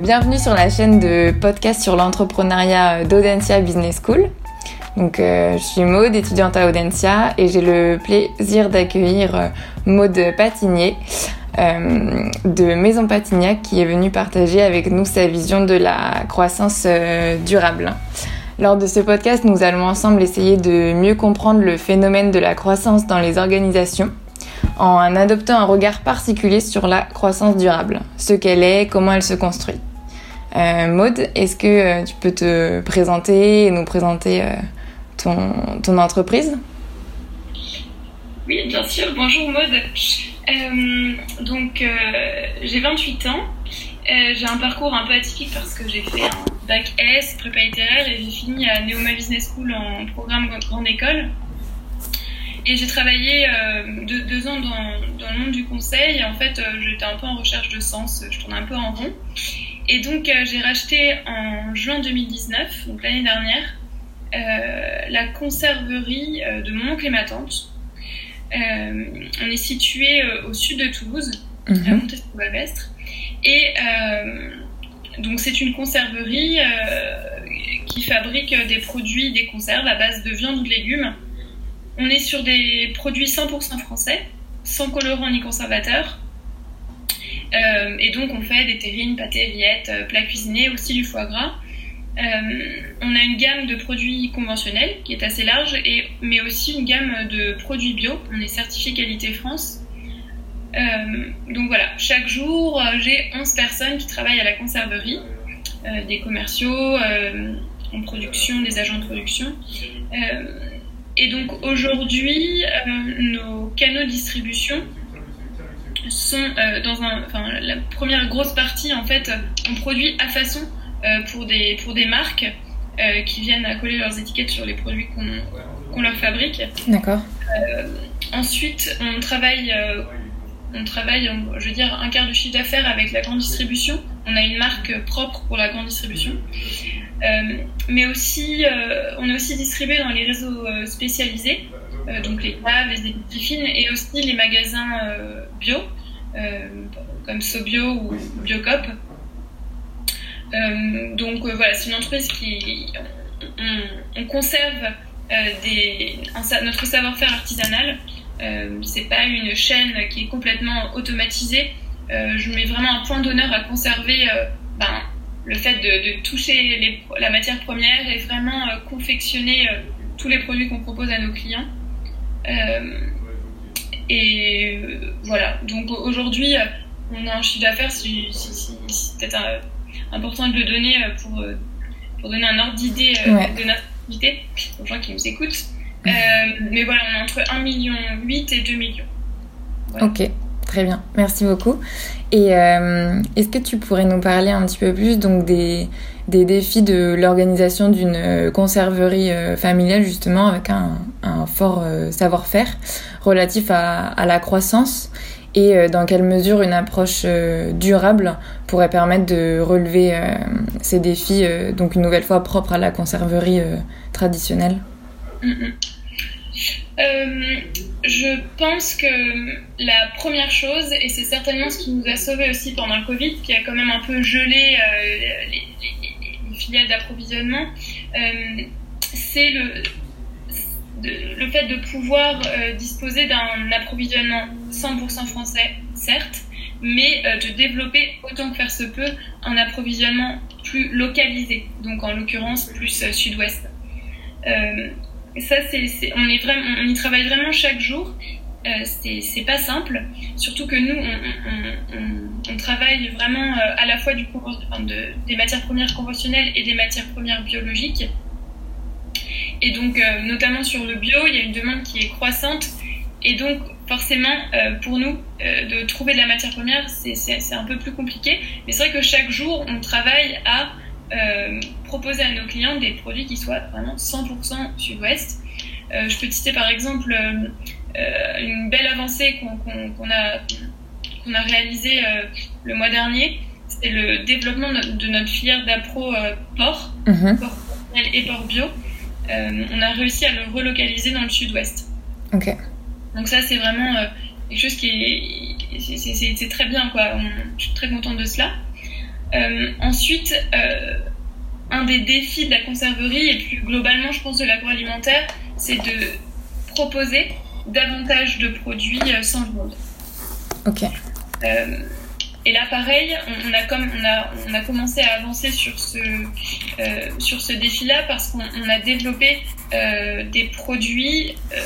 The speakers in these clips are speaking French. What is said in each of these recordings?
Bienvenue sur la chaîne de podcast sur l'entrepreneuriat d'Audencia Business School. Donc, euh, je suis Maude, étudiante à Audencia, et j'ai le plaisir d'accueillir euh, Maude Patigné euh, de Maison Patignac qui est venue partager avec nous sa vision de la croissance durable. Lors de ce podcast, nous allons ensemble essayer de mieux comprendre le phénomène de la croissance dans les organisations en adoptant un regard particulier sur la croissance durable, ce qu'elle est, comment elle se construit. Euh, est-ce que euh, tu peux te présenter et nous présenter euh, ton, entreprise? Oui, bien sûr. Bonjour Maude. Euh, donc, j'ai 28 ans. j'ai un parcours un peu atypique parce que j'ai fait un bac S, prépa littéraire, et j'ai fini à Neoma Business School en programme grande école. Et j'ai travaillé deux, ans dans, le monde du conseil. en fait, j'étais un peu en recherche de sens. Je tournais un peu en rond. Et donc, euh, j'ai racheté en juin 2019, donc l'année dernière, euh, la conserverie euh, de mon oncle et ma tante. on est situé au sud de Toulouse, à mhm. Montesquieu-Balvestre. Et donc, c'est une conserverie qui fabrique des produits, des conserves à base de viande ou de légumes. On est sur des produits 100% français, sans colorant ni conservateur. Euh, et donc on fait des terrines, pâtés, rillettes, euh, plats cuisinés, aussi du foie gras. Euh, on a une gamme de produits conventionnels qui est assez large, mais aussi une gamme de produits bio. On est certifié qualité France. donc voilà, chaque jour, j'ai 11 personnes qui travaillent à la conserverie, des commerciaux en production, des agents de production. et donc aujourd'hui, nos canaux de distribution sont euh, dans un, enfin, la première grosse partie en fait, on produit à façon euh, pour des pour des marques euh, qui viennent à coller leurs étiquettes sur les produits qu'on leur fabrique. D'accord. ensuite, on travaille on travaille, je veux dire, un quart du chiffre d'affaires avec la grande distribution. On a une marque propre pour la grande distribution. mais aussi, on est aussi distribué dans les réseaux spécialisés. Euh, donc les caves, les épices fines et aussi les magasins bio, comme Sobio ou Biocop. donc voilà, c'est une entreprise qui. On, conserve notre savoir-faire artisanal. c'est pas une chaîne qui est complètement automatisée. je mets vraiment un point d'honneur à conserver ben, le fait de, toucher la matière première et vraiment confectionner tous les produits qu'on propose à nos clients. Euh, et euh, voilà, donc aujourd'hui, on a un chiffre d'affaires, c'est peut-être important de le donner pour, pour donner un ordre d'idée de notre activité aux gens qui nous écoutent. Euh, mais voilà, on est entre 1,8 million et 2 millions. Ok, très bien, merci beaucoup. Et est-ce que tu pourrais nous parler un petit peu plus donc des, des défis de l'organisation d'une euh, conserverie euh, familiale justement avec un, fort euh, savoir-faire relatif à, la croissance? Et dans quelle mesure une approche durable pourrait permettre de relever ces défis, donc une nouvelle fois propre à la conserverie traditionnelle? Mm-hmm. je pense que la première chose, et c'est certainement ce qui nous a sauvés aussi pendant le Covid, qui a quand même un peu gelé les, filiales d'approvisionnement, euh, c'est le, le fait de pouvoir euh, disposer d'un approvisionnement 100% français, certes, mais euh, de développer autant que faire se peut un approvisionnement plus localisé, donc en l'occurrence plus sud-ouest. Ça, c'est, on, y travaille vraiment chaque jour euh, c'est pas simple, surtout que nous, on, travaille vraiment euh, à la fois des matières premières conventionnelles et des matières premières biologiques. Et donc, euh, notamment sur le bio, il y a une demande qui est croissante. Et donc, forcément, pour nous, de trouver de la matière première, c'est un peu plus compliqué. Mais c'est vrai que chaque jour, on travaille à proposer à nos clients des produits qui soient vraiment 100% sud-ouest. je peux citer par exemple euh, une belle avancée qu'on a, qu'on a réalisée euh, le mois dernier, c'est le développement de notre filière d'appro euh, porc, mhm. porc et porc bio. on a réussi à le relocaliser dans le sud-ouest. Ok. Donc ça, c'est vraiment quelque chose qui est, c'est très bien quoi. je suis très contente de cela. Ensuite, un des défis de la conserverie et plus globalement, je pense, de l'agroalimentaire, c'est de proposer davantage de produits sans viande. Ok. Et là, pareil, on, a, comme, on, a, on a commencé à avancer sur ce, euh, sur ce défi-là parce qu'on a développé euh, des produits, euh,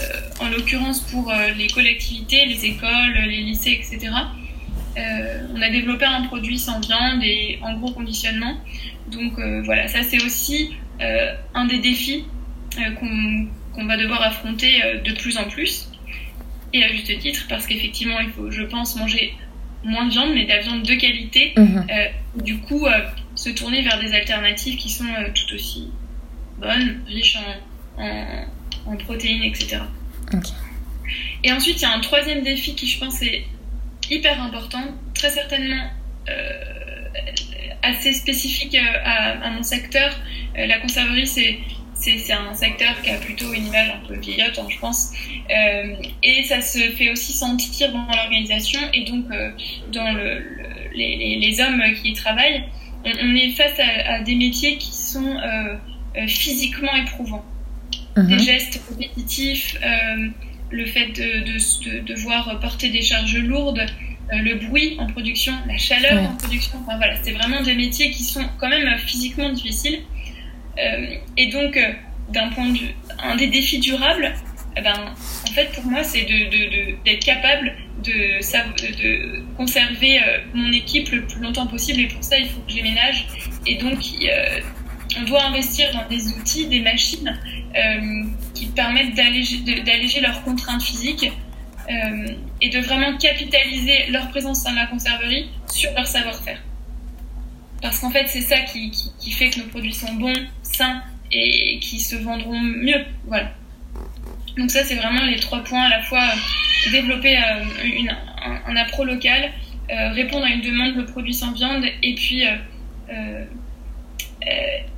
en l'occurrence pour les collectivités, les écoles, les lycées, etc. on a développé un produit sans viande et en gros conditionnement. Donc voilà, ça c'est aussi un des défis qu'on va devoir affronter de plus en plus. Et à juste titre, parce qu'effectivement, il faut, je pense, manger moins de viande, mais de la viande de qualité. Mhm. Euh, du coup, euh, se tourner vers des alternatives qui sont euh, tout aussi bonnes, riches en, en, protéines, etc. Et ensuite, il y a un troisième défi qui, je pense, est hyper important, très certainement assez spécifique à, à, mon secteur. la conserverie, c'est c'est un secteur qui a plutôt une image un peu vieillotte, hein, je pense. Euh, et ça se fait aussi sentir dans l'organisation et donc euh, dans le, les, les, hommes qui y travaillent. On, est face à, des métiers qui sont euh, physiquement éprouvants. Mhm. Des gestes répétitifs, le fait de, de, de, devoir porter des charges lourdes, le bruit en production, la chaleur en production. Enfin, voilà, c'est vraiment des métiers qui sont quand même physiquement difficiles. Euh, et donc, euh, d'un point de vue, un des défis durables, eh ben, en fait, pour moi, c'est d'être de, capable de, de conserver euh, mon équipe le plus longtemps possible. Et pour ça, il faut que je ménage. Et donc, on doit investir dans des outils, des machines qui permettent d'alléger leurs contraintes physiques et de vraiment capitaliser leur présence dans la conserverie sur leur savoir-faire. Parce qu'en fait, c'est ça qui, fait que nos produits sont bons, sains et qui se vendront mieux. Voilà. Donc ça, c'est vraiment les trois points à la fois euh, développer euh, une, un, appro local, euh, répondre à une demande de produits sans viande et puis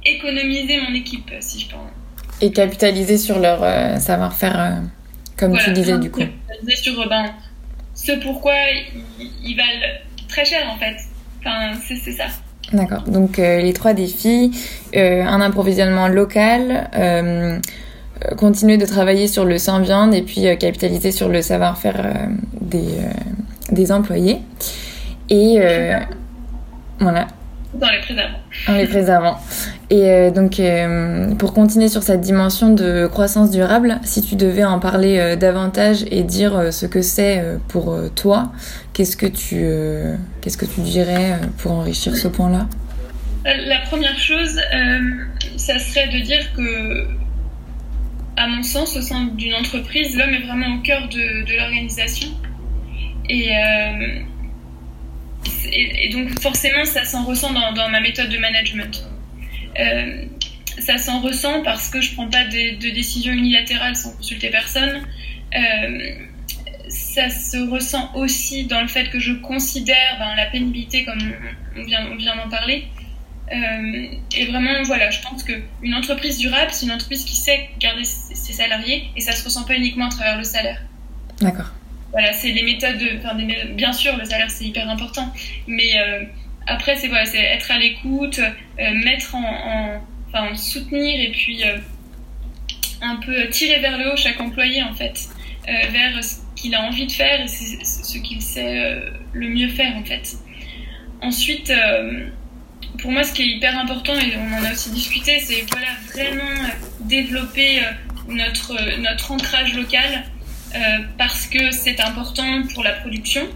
économiser mon équipe, si je peux. Et capitaliser sur leur savoir-faire, comme tu disais du coup. Capitaliser sur ben, ce pourquoi ils, ils valent très cher en fait. Enfin, c'est ça. D'accord. Donc euh, les trois défis euh, un approvisionnement local, euh, continuer de travailler sur le sans viande et puis capitaliser sur le savoir-faire des, des employés. Et voilà. Dans les préservants. Dans les préservants. Et donc, pour continuer sur cette dimension de croissance durable, si tu devais en parler davantage et dire ce que c'est pour toi, qu'est-ce que tu, qu'est-ce que tu dirais pour enrichir ce point-là? La première chose, ça serait de dire que, à mon sens, au sein d'une entreprise, l'homme est vraiment au cœur de, l'organisation. Et, et, donc, forcément, ça s'en ressent dans, ma méthode de management. Euh, ça s'en ressent parce que je prends pas de, décisions unilatérales sans consulter personne. Euh, ça se ressent aussi dans le fait que je considère ben, la pénibilité, comme on vient, d'en parler. Euh, et vraiment, voilà, je pense qu'une entreprise durable, c'est une entreprise qui sait garder ses salariés et ça se ressent pas uniquement à travers le salaire. D'accord. Voilà, c'est les méthodes. De, bien sûr, le salaire c'est hyper important, mais après, c'est voilà, être à l'écoute, euh, mettre en, enfin, soutenir et puis euh, un peu tirer vers le haut chaque employé en fait, euh, vers ce qu'il a envie de faire et ce qu'il sait le mieux faire en fait. Ensuite, pour moi, ce qui est hyper important et on en a aussi discuté, c'est voilà vraiment développer notre notre ancrage local parce que c'est important pour la production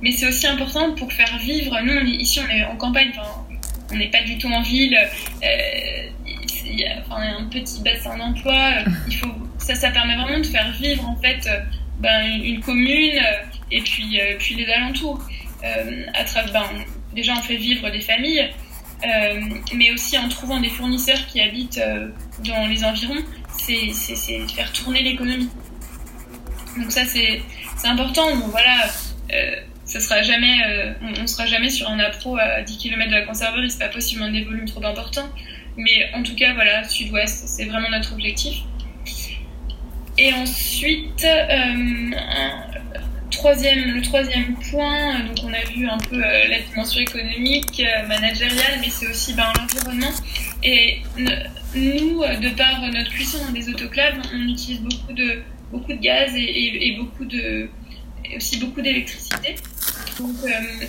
mais c'est aussi important pour faire vivre. Nous, ici, on est en campagne, on n'est pas du tout en ville. Euh, il y a un petit bassin d'emploi. Il faut, ça, ça permet vraiment de faire vivre en fait euh, ben, une commune euh, et puis, puis les alentours. à travers, ben, déjà, on fait vivre des familles, mais aussi en trouvant des fournisseurs qui habitent dans les environs, c'est faire tourner l'économie. Donc ça, c'est important. Bon, voilà ça sera jamais, euh, on, ne sera jamais sur un appro à 10 km de la conserverie, c'est pas possible, a des volumes trop importants. Mais en tout cas, voilà, sud-ouest, c'est vraiment notre objectif. Et ensuite, euh, troisième, le troisième point, donc on a vu un peu la dimension économique, managériale, mais c'est aussi ben, l'environnement. Et nous, de par notre cuisson dans des autoclaves, on utilise beaucoup de, beaucoup de gaz et, beaucoup de, aussi beaucoup d'électricité. Donc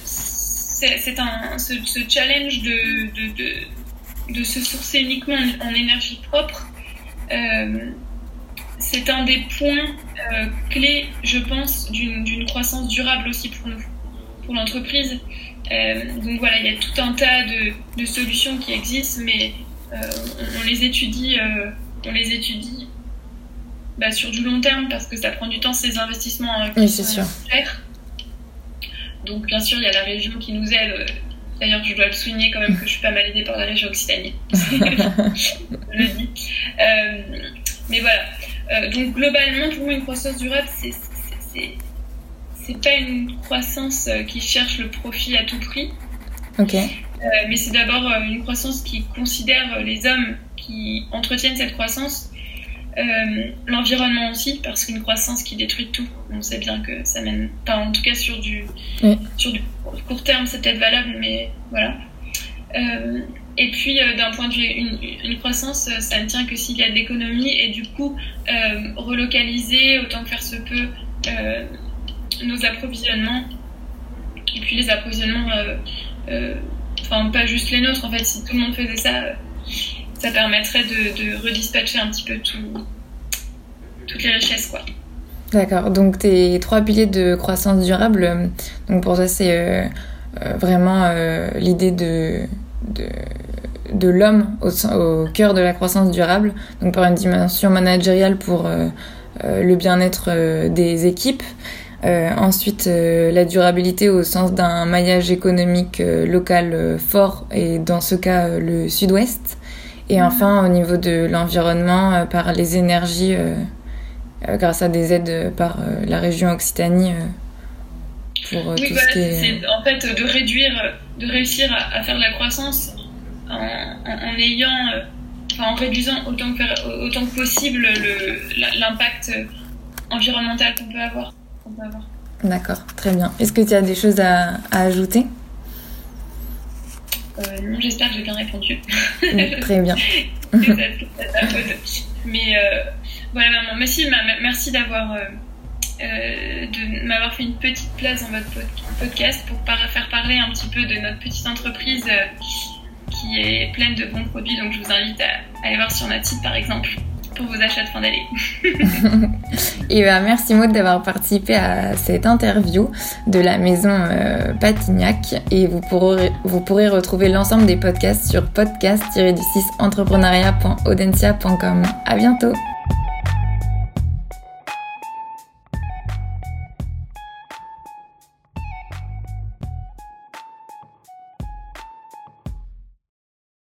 c'est un ce, challenge de, de, de, se sourcer uniquement en, énergie propre. Euh, c'est un des points euh, clés, je pense, d'une croissance durable aussi pour nous, pour l'entreprise. Euh, donc voilà, il y a tout un tas de, de solutions qui existent, mais on, les étudie, on les étudie bah, sur du long terme parce que ça prend du temps ces investissements qui oui, sont chers. Donc bien sûr, il y a la région qui nous aide. D'ailleurs, je dois le souligner quand même que je suis pas mal aidée par la région Occitanie. je le dis. Euh, mais voilà. Euh, donc globalement, pour moi, une croissance durable, c'est c'est pas une croissance euh, qui cherche le profit à tout prix. Ok. mais c'est d'abord une croissance qui considère les hommes qui entretiennent cette croissance euh, l'environnement aussi, parce qu'une croissance qui détruit tout, on sait bien que ça mène, pas en tout cas sur du, sur du court terme, c'est peut-être valable, mais voilà. Euh, et puis, euh, d'un point de vue, une, croissance, ça ne tient que s'il y a de l'économie et du coup, relocaliser autant que faire se peut nos approvisionnements. Et puis, les approvisionnements, enfin, pas juste les nôtres, en fait, si tout le monde faisait ça ça permettrait de, redispatcher un petit peu tout, toutes les richesses. quoi. D'accord, donc tes trois piliers de croissance durable, euh, donc pour toi c'est euh, euh, vraiment l'idée de, de, de l'homme au, au, cœur de la croissance durable, donc par une dimension managériale pour le bien-être des équipes, ensuite la durabilité au sens d'un maillage économique local fort et dans ce cas le sud-ouest, et enfin, au niveau de l'environnement, euh, par les énergies, euh, euh, grâce à des aides par la région Occitanie. pour oui, tout ce qui est... c'est en fait de réduire, de réussir à, faire de la croissance en, ayant, en réduisant autant que, autant que possible l'impact environnemental qu'on peut avoir. avoir. D'accord, très bien. Est-ce que tu as des choses à, à ajouter? Non, j'espère que j'ai bien répondu. Très bien. Mais euh, voilà, maman. Merci, merci d'avoir euh, de m'avoir fait une petite place dans votre podcast pour faire parler un petit peu de notre petite entreprise qui est pleine de bons produits. Donc, je vous invite à aller voir sur notre site, par exemple pour vos achats de fin d'année. et ben, merci Maud d'avoir participé à cette interview de la maison euh, Patignac et vous pourrez, vous pourrez retrouver l'ensemble des podcasts sur podcast-du6 entrepreneuriat.audencia.com. À bientôt.